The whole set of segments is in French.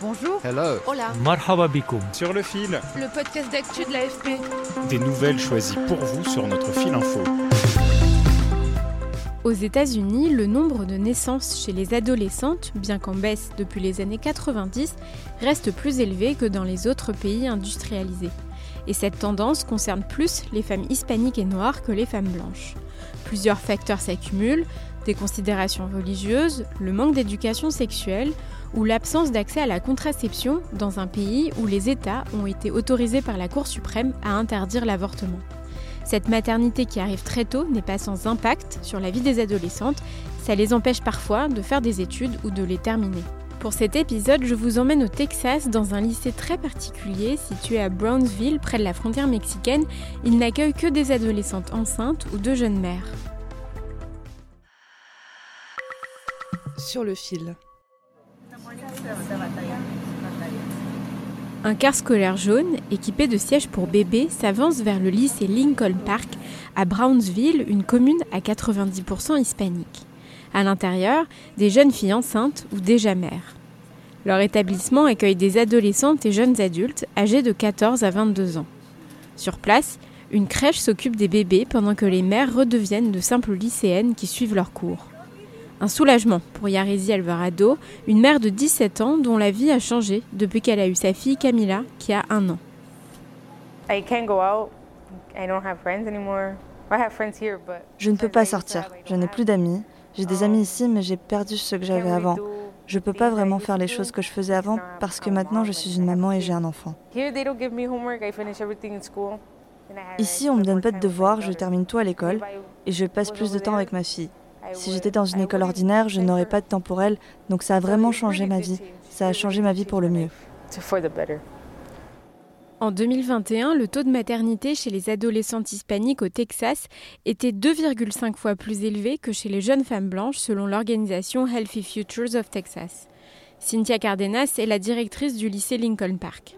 Bonjour. Hello. Hola. Marhaba bikoum. Sur le fil, Le podcast d'actu de l'AFP. des nouvelles choisies pour vous sur notre fil info. Aux États-Unis, le nombre de naissances chez les adolescentes, bien qu'en baisse depuis les années 90, reste plus élevé que dans les autres pays industrialisés. Et cette tendance concerne plus les femmes hispaniques et noires que les femmes blanches. Plusieurs facteurs s'accumulent, des considérations religieuses, le manque d'éducation sexuelle ou l'absence d'accès à la contraception dans un pays où les États ont été autorisés par la Cour suprême à interdire l'avortement. Cette maternité qui arrive très tôt n'est pas sans impact sur la vie des adolescentes, ça les empêche parfois de faire des études ou de les terminer. Pour cet épisode, je vous emmène au Texas dans un lycée très particulier situé à Brownsville près de la frontière mexicaine. Il n'accueille que des adolescentes enceintes ou de jeunes mères. Sur le fil. Un car scolaire jaune, équipé de sièges pour bébés, s'avance vers le lycée Lincoln Park à Brownsville, une commune à 90% hispanique. À l'intérieur, des jeunes filles enceintes ou déjà mères. Leur établissement accueille des adolescentes et jeunes adultes âgés de 14 à 22 ans. Sur place, une crèche s'occupe des bébés pendant que les mères redeviennent de simples lycéennes qui suivent leurs cours. Un soulagement pour Yarezi Alvarado, une mère de 17 ans dont la vie a changé depuis qu'elle a eu sa fille Camila qui a un an. Je ne peux pas sortir, je n'ai plus d'amis. J'ai des amis ici, mais j'ai perdu ce que j'avais avant. Je ne peux pas vraiment faire les choses que je faisais avant parce que maintenant je suis une maman et j'ai un enfant. Ici, on ne me donne pas de devoirs, je termine tout à l'école et je passe plus de temps avec ma fille. Si j'étais dans une école ordinaire, je n'aurais pas de temps pour elle, donc ça a vraiment changé ma vie. Ça a changé ma vie pour le mieux. En 2021, le taux de maternité chez les adolescentes hispaniques au Texas était 2,5 fois plus élevé que chez les jeunes femmes blanches selon l'organisation Healthy Futures of Texas. Cynthia Cardenas est la directrice du lycée Lincoln Park.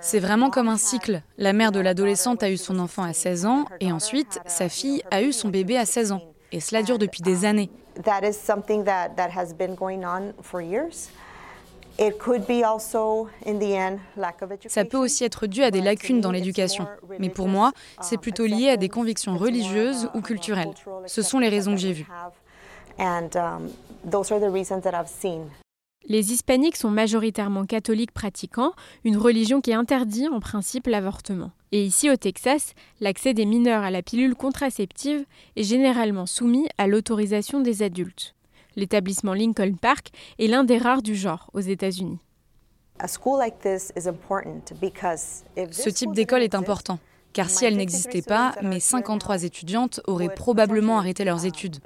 C'est vraiment comme un cycle. La mère de l'adolescente a eu son enfant à 16 ans et ensuite sa fille a eu son bébé à 16 ans. Et cela dure depuis des années. Ça peut aussi être dû à des lacunes dans l'éducation. Mais pour moi, c'est plutôt lié à des convictions religieuses ou culturelles. Ce sont les raisons que j'ai vues. Les hispaniques sont majoritairement catholiques pratiquants, une religion qui interdit en principe l'avortement. Et ici au Texas, l'accès des mineurs à la pilule contraceptive est généralement soumis à l'autorisation des adultes. L'établissement Lincoln Park est l'un des rares du genre aux États-Unis. Ce type d'école est important. Car si elle n'existait pas, mes 53 étudiantes auraient probablement arrêté leurs études.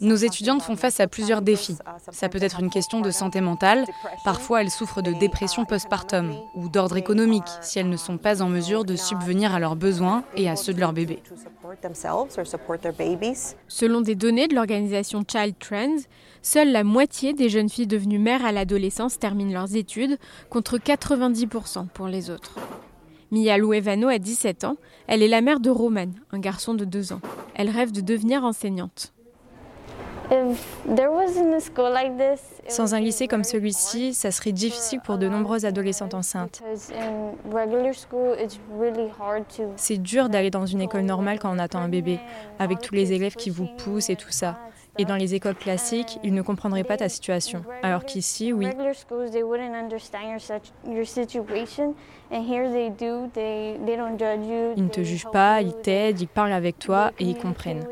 Nos étudiantes font face à plusieurs défis. Ça peut être une question de santé mentale. Parfois, elles souffrent de dépression postpartum ou d'ordre économique si elles ne sont pas en mesure de subvenir à leurs besoins et à ceux de leur bébé. Selon des données de l'organisation Child Trends, seule la moitié des jeunes filles devenues mères à l'adolescence terminent leurs études, contre 90% pour les autres. Mia Luevano a 17 ans, elle est la mère de Roman, un garçon de 2 ans. Elle rêve de devenir enseignante. Sans un lycée comme celui-ci, ça serait difficile pour de nombreuses adolescentes enceintes. C'est dur d'aller dans une école normale quand on attend un bébé, avec tous les élèves qui vous poussent et tout ça. Et dans les écoles classiques, ils ne comprendraient pas ta situation. Alors qu'ici, oui. Ils ne te jugent pas, ils t'aident, ils parlent avec toi et ils comprennent.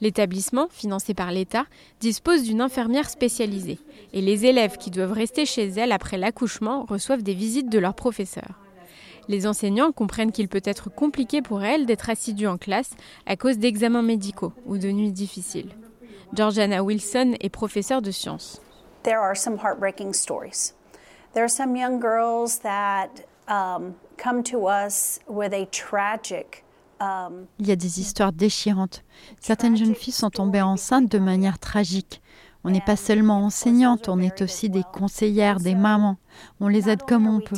L'établissement, financé par l'État, dispose d'une infirmière spécialisée et les élèves qui doivent rester chez elle après l'accouchement reçoivent des visites de leurs professeurs. Les enseignants comprennent qu'il peut être compliqué pour elles d'être assidues en classe à cause d'examens médicaux ou de nuits difficiles. Georgiana Wilson est professeure de sciences. There are some heartbreaking stories. There are some young girls that um, come to us with a tragic um, Il y a des histoires déchirantes. Certaines jeunes filles sont tombées enceintes de manière tragique. On n'est pas seulement enseignante, on est aussi des conseillères, des mamans. On les aide comme on peut.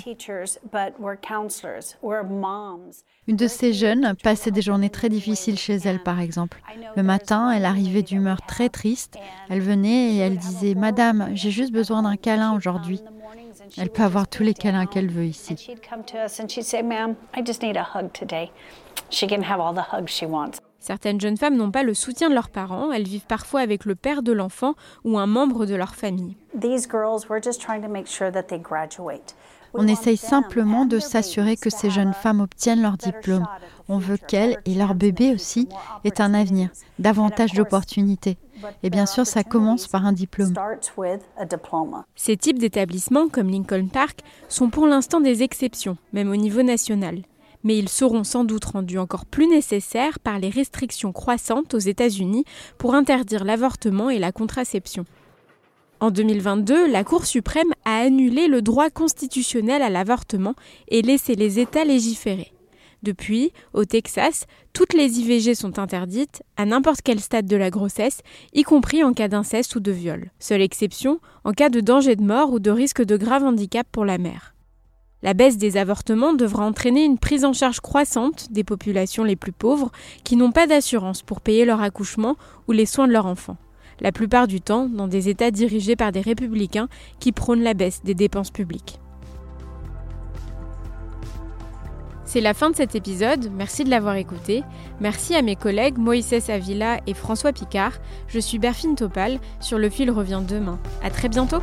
Une de ces jeunes passait des journées très difficiles chez elle, par exemple. Le matin, elle arrivait d'humeur très triste. Elle venait et elle disait Madame, j'ai juste besoin d'un câlin aujourd'hui. Elle peut avoir tous les câlins qu'elle veut ici. Certaines jeunes femmes n'ont pas le soutien de leurs parents, elles vivent parfois avec le père de l'enfant ou un membre de leur famille. On essaye simplement de s'assurer que ces jeunes femmes obtiennent leur diplôme. On veut qu'elles, et leur bébé aussi, aient un avenir, davantage d'opportunités. Et bien sûr, ça commence par un diplôme. Ces types d'établissements, comme Lincoln Park, sont pour l'instant des exceptions, même au niveau national mais ils seront sans doute rendus encore plus nécessaires par les restrictions croissantes aux États-Unis pour interdire l'avortement et la contraception. En 2022, la Cour suprême a annulé le droit constitutionnel à l'avortement et laissé les États légiférer. Depuis, au Texas, toutes les IVG sont interdites, à n'importe quel stade de la grossesse, y compris en cas d'inceste ou de viol. Seule exception, en cas de danger de mort ou de risque de grave handicap pour la mère. La baisse des avortements devra entraîner une prise en charge croissante des populations les plus pauvres qui n'ont pas d'assurance pour payer leur accouchement ou les soins de leur enfant. La plupart du temps dans des États dirigés par des républicains qui prônent la baisse des dépenses publiques. C'est la fin de cet épisode, merci de l'avoir écouté. Merci à mes collègues Moïse Avila et François Picard. Je suis Berfine Topal, sur le fil revient demain. À très bientôt!